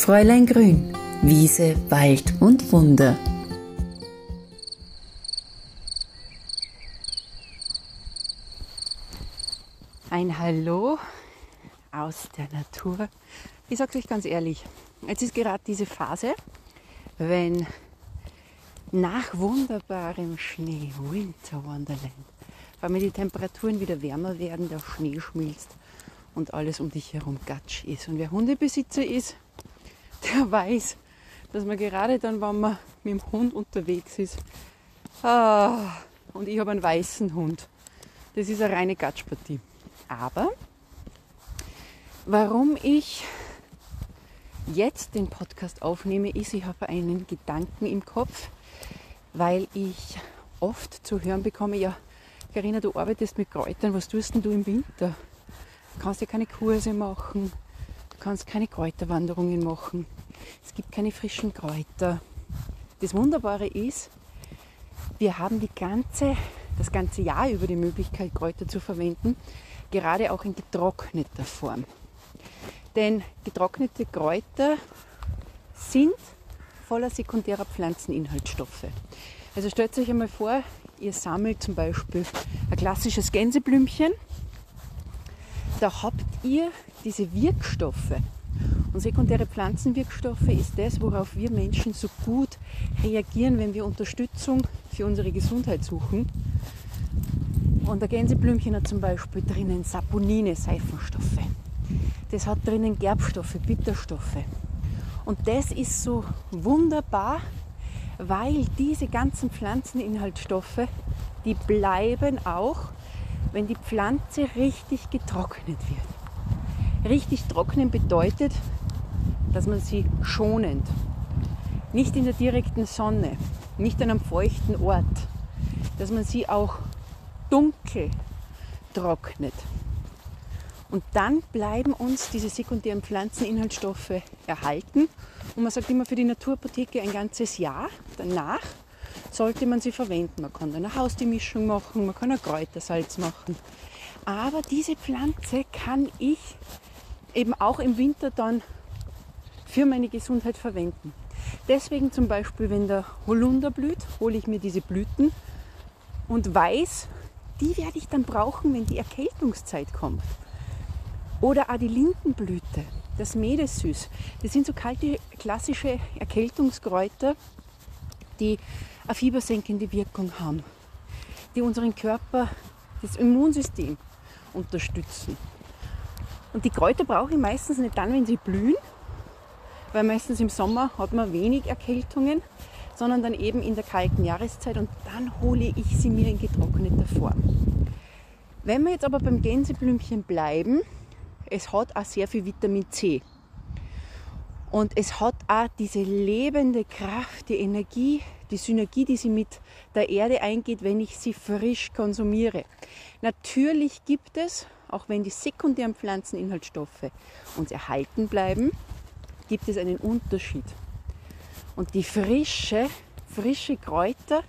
Fräulein Grün, Wiese, Wald und Wunder. Ein Hallo aus der Natur. Ich sage euch ganz ehrlich, jetzt ist gerade diese Phase, wenn nach wunderbarem Schnee, Winter Wonderland, weil mir die Temperaturen wieder wärmer werden, der Schnee schmilzt und alles um dich herum gatsch ist. Und wer Hundebesitzer ist, der weiß, dass man gerade dann, wenn man mit dem Hund unterwegs ist, ah, und ich habe einen weißen Hund, das ist eine reine Gatschpartie. Aber warum ich jetzt den Podcast aufnehme, ist, ich habe einen Gedanken im Kopf, weil ich oft zu hören bekomme, ja, Karina, du arbeitest mit Kräutern, was tust denn du im Winter? Du kannst ja keine Kurse machen, kannst keine Kräuterwanderungen machen, es gibt keine frischen Kräuter. Das Wunderbare ist, wir haben die ganze, das ganze Jahr über die Möglichkeit, Kräuter zu verwenden, gerade auch in getrockneter Form. Denn getrocknete Kräuter sind voller sekundärer Pflanzeninhaltsstoffe. Also stellt euch einmal vor, ihr sammelt zum Beispiel ein klassisches Gänseblümchen. Da habt ihr diese Wirkstoffe. Und sekundäre Pflanzenwirkstoffe ist das, worauf wir Menschen so gut reagieren, wenn wir Unterstützung für unsere Gesundheit suchen. Und der Gänseblümchen hat zum Beispiel drinnen Saponine, Seifenstoffe. Das hat drinnen Gerbstoffe, Bitterstoffe. Und das ist so wunderbar, weil diese ganzen Pflanzeninhaltsstoffe, die bleiben auch, wenn die Pflanze richtig getrocknet wird. Richtig trocknen bedeutet, dass man sie schonend, nicht in der direkten Sonne, nicht an einem feuchten Ort, dass man sie auch dunkel trocknet. Und dann bleiben uns diese sekundären Pflanzeninhaltsstoffe erhalten. Und man sagt immer für die Naturapotheke ein ganzes Jahr danach sollte man sie verwenden. Man kann dann eine Haustiermischung machen, man kann ein Kräutersalz machen. Aber diese Pflanze kann ich eben auch im Winter dann für meine Gesundheit verwenden. Deswegen zum Beispiel, wenn der Holunder blüht, hole ich mir diese Blüten und weiß, die werde ich dann brauchen, wenn die Erkältungszeit kommt. Oder auch die Lindenblüte, das Medesüß. Das sind so kalte, klassische Erkältungskräuter, die eine fiebersenkende Wirkung haben, die unseren Körper, das Immunsystem unterstützen. Und die Kräuter brauche ich meistens nicht dann, wenn sie blühen, weil meistens im Sommer hat man wenig Erkältungen, sondern dann eben in der kalten Jahreszeit und dann hole ich sie mir in getrockneter Form. Wenn wir jetzt aber beim Gänseblümchen bleiben, es hat auch sehr viel Vitamin C. Und es hat auch diese lebende Kraft, die Energie, die Synergie, die sie mit der Erde eingeht, wenn ich sie frisch konsumiere. Natürlich gibt es, auch wenn die sekundären Pflanzeninhaltsstoffe uns erhalten bleiben, gibt es einen Unterschied. Und die frische, frische Kräuter,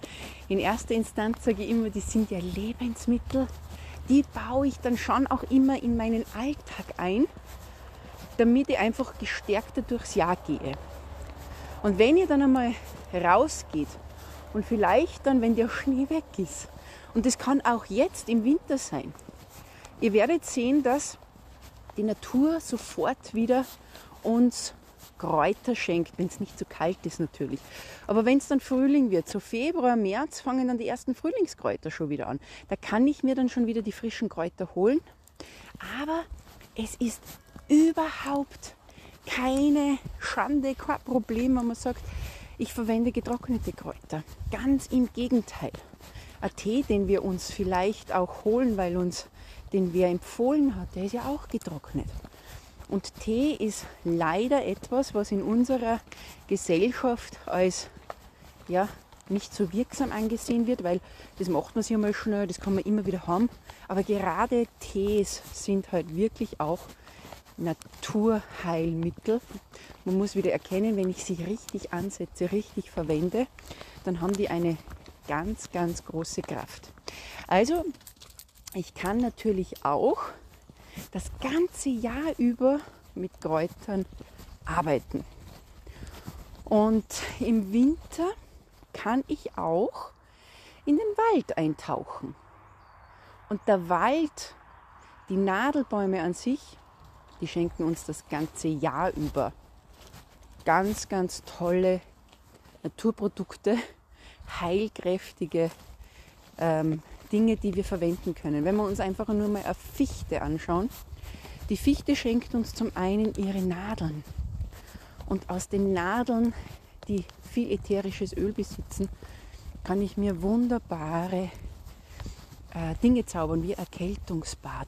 in erster Instanz sage ich immer, die sind ja Lebensmittel, die baue ich dann schon auch immer in meinen Alltag ein, damit ich einfach gestärkter durchs Jahr gehe. Und wenn ihr dann einmal rausgeht und vielleicht dann, wenn der Schnee weg ist, und das kann auch jetzt im Winter sein, ihr werdet sehen, dass die Natur sofort wieder uns Kräuter schenkt, wenn es nicht zu kalt ist natürlich. Aber wenn es dann Frühling wird, so Februar, März, fangen dann die ersten Frühlingskräuter schon wieder an. Da kann ich mir dann schon wieder die frischen Kräuter holen. Aber es ist überhaupt keine Schande, kein Problem, wenn man sagt, ich verwende getrocknete Kräuter. Ganz im Gegenteil. Ein Tee, den wir uns vielleicht auch holen, weil uns den wer empfohlen hat, der ist ja auch getrocknet. Und Tee ist leider etwas, was in unserer Gesellschaft als ja, nicht so wirksam angesehen wird, weil das macht man sich einmal schnell, das kann man immer wieder haben. Aber gerade Tees sind halt wirklich auch Naturheilmittel. Man muss wieder erkennen, wenn ich sie richtig ansetze, richtig verwende, dann haben die eine ganz, ganz große Kraft. Also, ich kann natürlich auch das ganze Jahr über mit Kräutern arbeiten. Und im Winter kann ich auch in den Wald eintauchen. Und der Wald, die Nadelbäume an sich, die schenken uns das ganze Jahr über ganz, ganz tolle Naturprodukte, heilkräftige ähm, Dinge, die wir verwenden können. Wenn wir uns einfach nur mal eine Fichte anschauen, die Fichte schenkt uns zum einen ihre Nadeln. Und aus den Nadeln, die viel ätherisches Öl besitzen, kann ich mir wunderbare äh, Dinge zaubern, wie Erkältungsbad.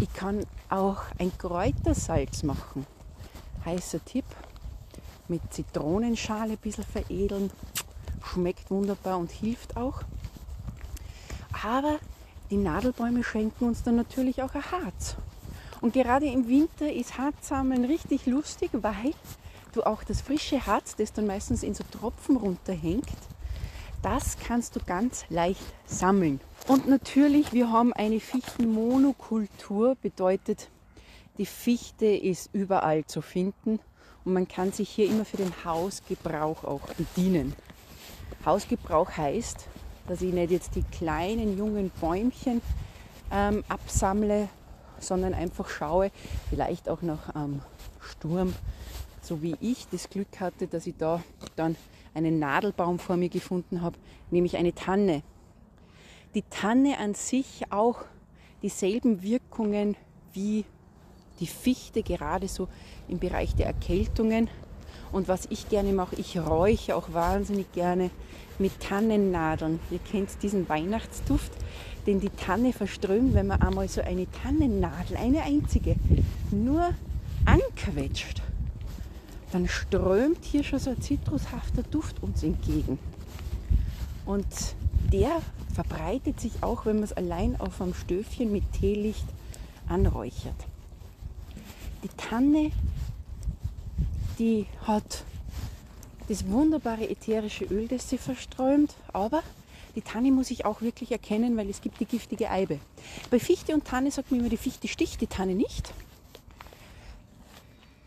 Ich kann auch ein Kräutersalz machen. Heißer Tipp. Mit Zitronenschale ein bisschen veredeln. Schmeckt wunderbar und hilft auch. Aber die Nadelbäume schenken uns dann natürlich auch ein Harz. Und gerade im Winter ist Harzsammeln richtig lustig, weil du auch das frische Harz, das dann meistens in so Tropfen runterhängt, das kannst du ganz leicht sammeln. Und natürlich, wir haben eine Fichtenmonokultur, bedeutet, die Fichte ist überall zu finden und man kann sich hier immer für den Hausgebrauch auch bedienen. Hausgebrauch heißt, dass ich nicht jetzt die kleinen jungen Bäumchen ähm, absammle, sondern einfach schaue, vielleicht auch nach einem Sturm, so wie ich das Glück hatte, dass ich da dann einen Nadelbaum vor mir gefunden habe, nämlich eine Tanne. Die Tanne an sich auch dieselben Wirkungen wie die Fichte, gerade so im Bereich der Erkältungen. Und was ich gerne mache, ich räuche auch wahnsinnig gerne mit Tannennadeln. Ihr kennt diesen Weihnachtsduft, den die Tanne verströmt, wenn man einmal so eine Tannennadel, eine einzige, nur anquetscht dann strömt hier schon so ein zitrushafter Duft uns entgegen. Und der verbreitet sich auch, wenn man es allein auf einem Stöfchen mit Teelicht anräuchert. Die Tanne, die hat das wunderbare ätherische Öl, das sie verströmt, aber die Tanne muss ich auch wirklich erkennen, weil es gibt die giftige Eibe. Bei Fichte und Tanne sagt man immer, die Fichte sticht, die Tanne nicht.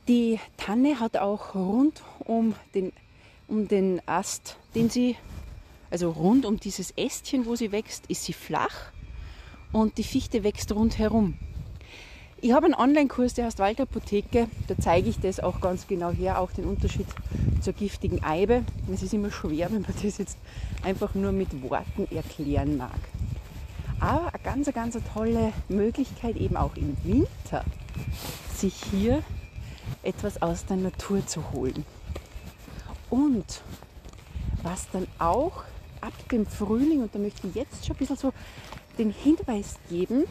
Die Tanne hat auch rund um den, um den Ast, den sie, also rund um dieses Ästchen, wo sie wächst, ist sie flach und die Fichte wächst rundherum. Ich habe einen Online-Kurs, der heißt Waldapotheke. Da zeige ich das auch ganz genau her, auch den Unterschied zur giftigen Eibe. Es ist immer schwer, wenn man das jetzt einfach nur mit Worten erklären mag. Aber eine ganz, ganz tolle Möglichkeit, eben auch im Winter, sich hier etwas aus der Natur zu holen. Und was dann auch ab dem Frühling, und da möchte ich jetzt schon ein bisschen so den Hinweis geben,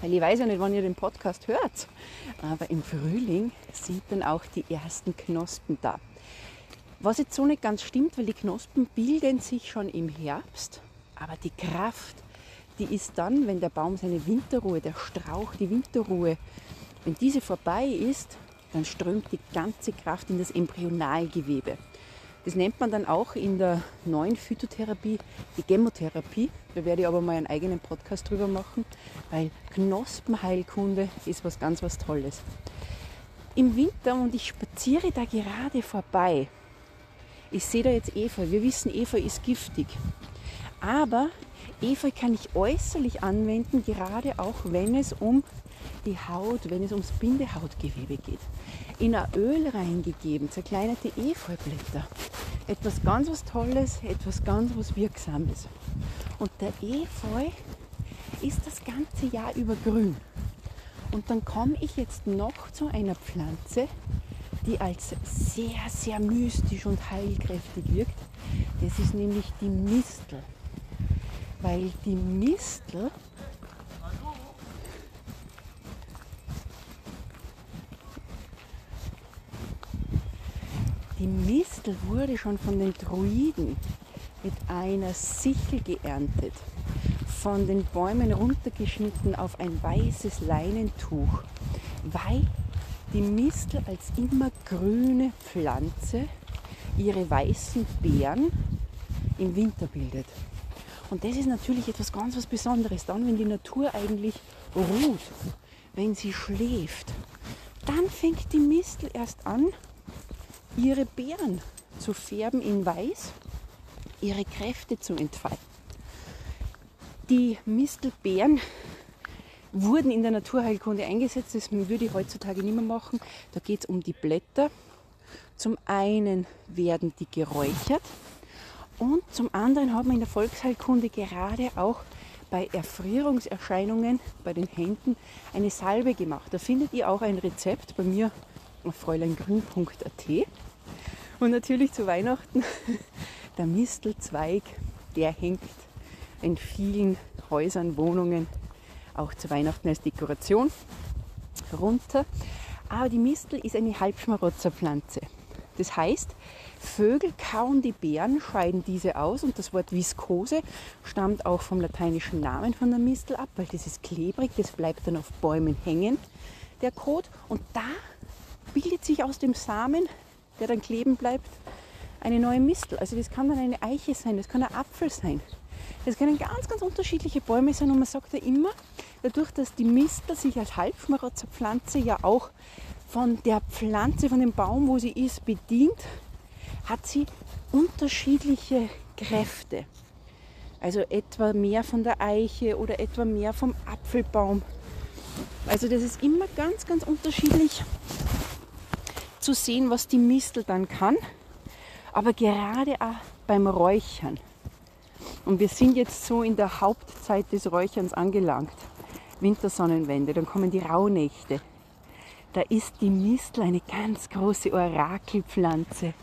weil ich weiß ja nicht, wann ihr den Podcast hört, aber im Frühling sind dann auch die ersten Knospen da. Was jetzt so nicht ganz stimmt, weil die Knospen bilden sich schon im Herbst, aber die Kraft, die ist dann, wenn der Baum seine Winterruhe, der Strauch die Winterruhe, wenn diese vorbei ist, dann strömt die ganze Kraft in das Embryonalgewebe. Das nennt man dann auch in der neuen Phytotherapie die Gemotherapie. Da werde ich aber mal einen eigenen Podcast drüber machen, weil Knospenheilkunde ist was ganz was Tolles. Im Winter und ich spaziere da gerade vorbei. Ich sehe da jetzt Efeu. Wir wissen, Efeu ist giftig. Aber Efeu kann ich äußerlich anwenden, gerade auch wenn es um die Haut, wenn es ums Bindehautgewebe geht. In ein Öl reingegeben, zerkleinerte Efeublätter. Etwas ganz was Tolles, etwas ganz was Wirksames. Und der Efeu ist das ganze Jahr über grün. Und dann komme ich jetzt noch zu einer Pflanze, die als sehr, sehr mystisch und heilkräftig wirkt. Das ist nämlich die Mistel. Weil die Mistel Die Mistel wurde schon von den Druiden mit einer Sichel geerntet, von den Bäumen runtergeschnitten auf ein weißes Leinentuch, weil die Mistel als immergrüne Pflanze ihre weißen Beeren im Winter bildet. Und das ist natürlich etwas ganz was Besonderes. Dann, wenn die Natur eigentlich ruht, wenn sie schläft, dann fängt die Mistel erst an, ihre Beeren zu färben in weiß, ihre Kräfte zu entfalten. Die Mistelbeeren wurden in der Naturheilkunde eingesetzt, das würde ich heutzutage nicht mehr machen. Da geht es um die Blätter. Zum einen werden die geräuchert und zum anderen hat man in der Volksheilkunde gerade auch bei Erfrierungserscheinungen bei den Händen eine Salbe gemacht. Da findet ihr auch ein Rezept bei mir auf fräuleingrün.at. Und natürlich zu Weihnachten der Mistelzweig, der hängt in vielen Häusern, Wohnungen, auch zu Weihnachten als Dekoration runter. Aber die Mistel ist eine Halbschmarotzerpflanze. Das heißt, Vögel kauen die Beeren, scheiden diese aus und das Wort Viskose stammt auch vom lateinischen Namen von der Mistel ab, weil das ist klebrig, das bleibt dann auf Bäumen hängen, der Kot. Und da bildet sich aus dem Samen, der dann kleben bleibt, eine neue Mistel. Also das kann dann eine Eiche sein, das kann ein Apfel sein. Das können ganz, ganz unterschiedliche Bäume sein und man sagt ja immer, dadurch, dass die Mistel sich als Halbschmarotzerpflanze ja auch von der Pflanze, von dem Baum, wo sie ist, bedient, hat sie unterschiedliche Kräfte. Also etwa mehr von der Eiche oder etwa mehr vom Apfelbaum. Also das ist immer ganz, ganz unterschiedlich zu sehen, was die Mistel dann kann. Aber gerade auch beim Räuchern. Und wir sind jetzt so in der Hauptzeit des Räucherns angelangt. Wintersonnenwende, dann kommen die Rauhnächte. Da ist die Mistel eine ganz große Orakelpflanze.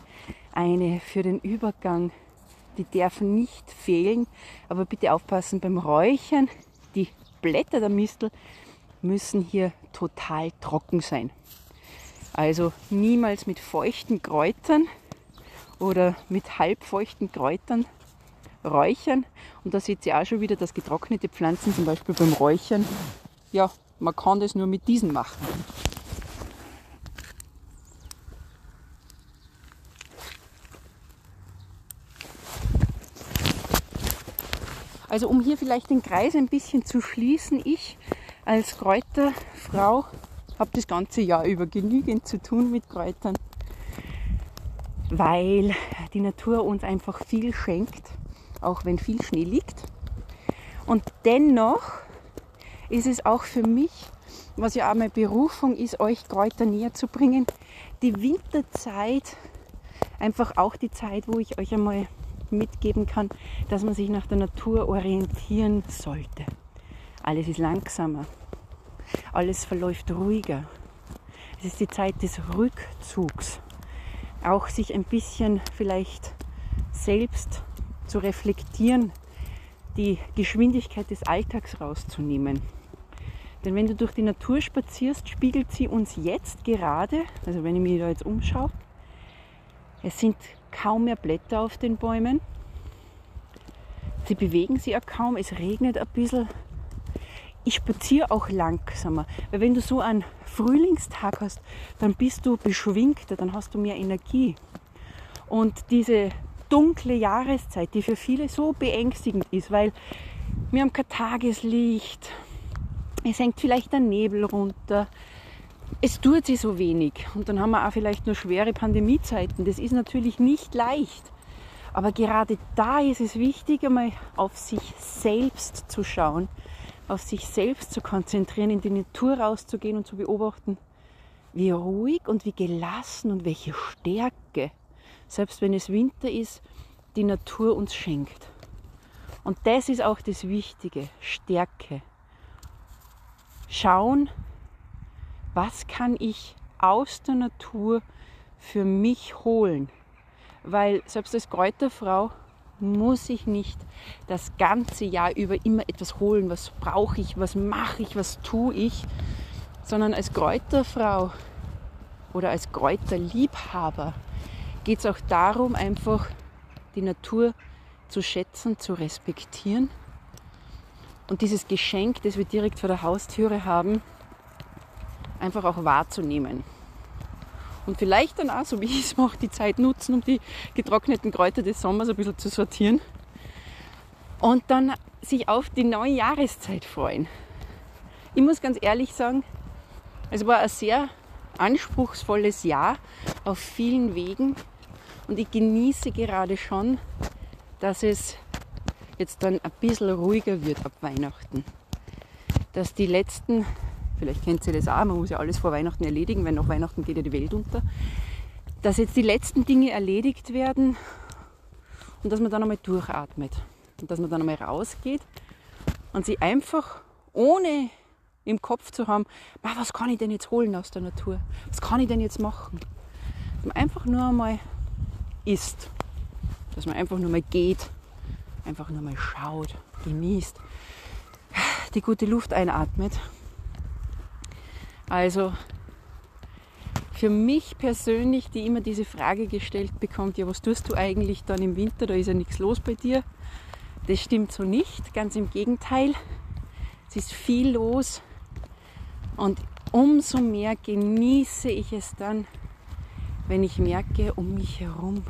Eine für den Übergang. Die dürfen nicht fehlen. Aber bitte aufpassen beim Räuchern. Die Blätter der Mistel müssen hier total trocken sein. Also niemals mit feuchten Kräutern oder mit halbfeuchten Kräutern räuchern. Und da seht ihr auch schon wieder, dass getrocknete Pflanzen zum Beispiel beim Räuchern, ja, man kann das nur mit diesen machen. Also um hier vielleicht den Kreis ein bisschen zu schließen, ich als Kräuterfrau habe das ganze Jahr über genügend zu tun mit Kräutern, weil die Natur uns einfach viel schenkt, auch wenn viel Schnee liegt. Und dennoch ist es auch für mich, was ja auch meine Berufung ist, euch Kräuter näher zu bringen, die Winterzeit einfach auch die Zeit, wo ich euch einmal mitgeben kann, dass man sich nach der Natur orientieren sollte. Alles ist langsamer, alles verläuft ruhiger. Es ist die Zeit des Rückzugs. Auch sich ein bisschen vielleicht selbst zu reflektieren, die Geschwindigkeit des Alltags rauszunehmen. Denn wenn du durch die Natur spazierst, spiegelt sie uns jetzt gerade, also wenn ich mich da jetzt umschaue, es sind kaum mehr Blätter auf den Bäumen. Sie bewegen sich auch kaum, es regnet ein bisschen ich spaziere auch langsamer. Weil wenn du so einen Frühlingstag hast, dann bist du beschwingter, dann hast du mehr Energie. Und diese dunkle Jahreszeit, die für viele so beängstigend ist, weil wir haben kein Tageslicht, es hängt vielleicht der Nebel runter, es tut sich so wenig. Und dann haben wir auch vielleicht nur schwere Pandemiezeiten. Das ist natürlich nicht leicht. Aber gerade da ist es wichtig, einmal auf sich selbst zu schauen auf sich selbst zu konzentrieren, in die Natur rauszugehen und zu beobachten, wie ruhig und wie gelassen und welche Stärke, selbst wenn es Winter ist, die Natur uns schenkt. Und das ist auch das Wichtige, Stärke. Schauen, was kann ich aus der Natur für mich holen. Weil selbst als Kräuterfrau muss ich nicht das ganze Jahr über immer etwas holen, was brauche ich, was mache ich, was tue ich, sondern als Kräuterfrau oder als Kräuterliebhaber geht es auch darum, einfach die Natur zu schätzen, zu respektieren. Und dieses Geschenk, das wir direkt vor der Haustüre haben, einfach auch wahrzunehmen. Und vielleicht dann auch, so wie ich es mache, die Zeit nutzen, um die getrockneten Kräuter des Sommers ein bisschen zu sortieren. Und dann sich auf die neue Jahreszeit freuen. Ich muss ganz ehrlich sagen, es war ein sehr anspruchsvolles Jahr auf vielen Wegen und ich genieße gerade schon, dass es jetzt dann ein bisschen ruhiger wird ab Weihnachten. Dass die letzten, vielleicht kennt ihr das auch, man muss ja alles vor Weihnachten erledigen, weil nach Weihnachten geht ja die Welt unter, dass jetzt die letzten Dinge erledigt werden und dass man dann einmal durchatmet und dass man dann einmal rausgeht und sich einfach ohne im Kopf zu haben, was kann ich denn jetzt holen aus der Natur? Was kann ich denn jetzt machen? Dass man einfach nur einmal ist. Dass man einfach nur mal geht. Einfach nur mal schaut, genießt. Die gute Luft einatmet. Also für mich persönlich, die immer diese Frage gestellt bekommt, ja, was tust du eigentlich dann im Winter? Da ist ja nichts los bei dir. Das stimmt so nicht, ganz im Gegenteil. Es ist viel los und umso mehr genieße ich es dann, wenn ich merke, um mich herum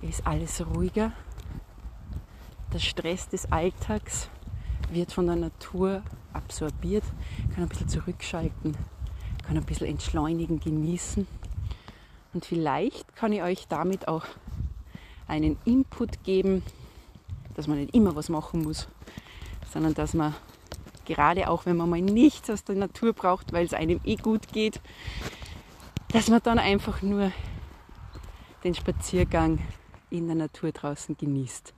ist alles ruhiger. Der Stress des Alltags wird von der Natur absorbiert, kann ein bisschen zurückschalten, kann ein bisschen entschleunigen, genießen. Und vielleicht kann ich euch damit auch einen Input geben, dass man nicht immer was machen muss, sondern dass man gerade auch wenn man mal nichts aus der Natur braucht, weil es einem eh gut geht, dass man dann einfach nur den Spaziergang in der Natur draußen genießt.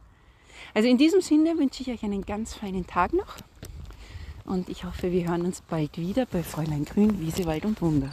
Also in diesem Sinne wünsche ich euch einen ganz feinen Tag noch und ich hoffe, wir hören uns bald wieder bei Fräulein Grün, Wiese, Wald und Wunder.